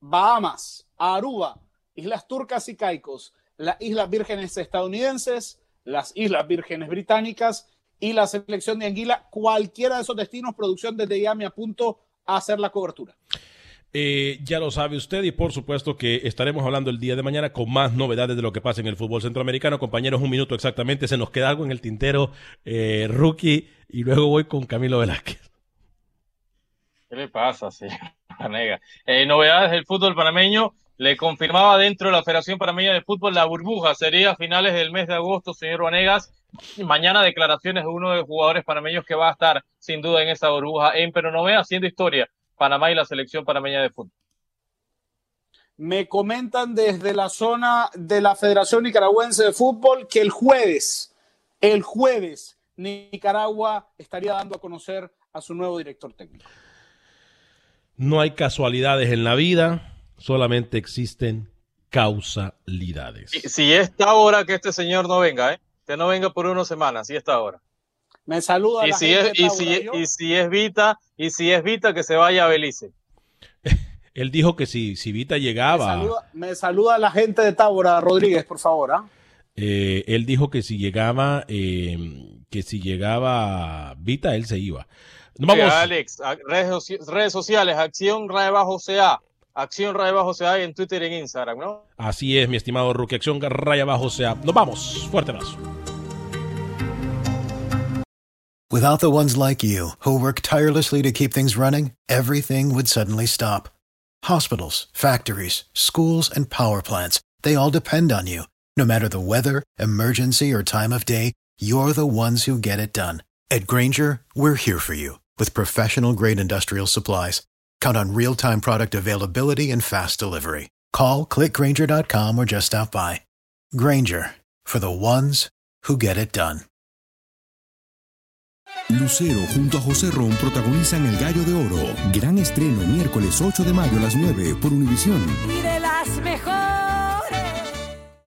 Bahamas, Aruba, Islas Turcas y Caicos, las Islas Vírgenes estadounidenses, las Islas Vírgenes británicas y la selección de Anguila, cualquiera de esos destinos, producción desde ya me apunto a hacer la cobertura. Eh, ya lo sabe usted y por supuesto que estaremos hablando el día de mañana con más novedades de lo que pasa en el fútbol centroamericano. Compañeros, un minuto exactamente, se nos queda algo en el tintero, eh, rookie, y luego voy con Camilo Velázquez. ¿Qué le pasa, señor eh, novedades del fútbol panameño le confirmaba dentro de la Federación Panameña de Fútbol la burbuja. Sería a finales del mes de agosto, señor Vanegas. Mañana declaraciones de uno de los jugadores panameños que va a estar sin duda en esa burbuja en Peronomé haciendo historia. Panamá y la selección panameña de fútbol. Me comentan desde la zona de la Federación Nicaragüense de Fútbol que el jueves, el jueves, Nicaragua estaría dando a conocer a su nuevo director técnico. No hay casualidades en la vida solamente existen causalidades. Si, es esta hora que este señor no venga, ¿eh? que no venga por una semana, si esta hora. Me saluda y la si gente es, y, si, y si es Vita, y si es Vita que se vaya a Belice. [LAUGHS] Él dijo que si, si Vita llegaba. Me saluda, la gente de Tábora, Rodríguez, por favor. ¿ah? Eh, él dijo que si llegaba, eh, que si llegaba Vita, él se iba. Vamos. Alex, redes, redes sociales, acción, bajo CA Acción Raya Bajo sea en Twitter y en Instagram, ¿no? Así es, mi estimado Rookie. Acción Raya Bajo sea. Nos vamos. Fuerte abrazo. Without the ones like you, who work tirelessly to keep things running, everything would suddenly stop. Hospitals, factories, schools, and power plants, they all depend on you. No matter the weather, emergency, or time of day, you're the ones who get it done. At Granger, we're here for you with professional grade industrial supplies. Count on real time product availability and fast delivery. Call clickgranger.com or just stop by. Granger for the ones who get it done. Lucero junto a José Ron protagonizan El Gallo de Oro. Gran estreno miércoles 8 de mayo a las 9 por Univisión. Y de las mejores.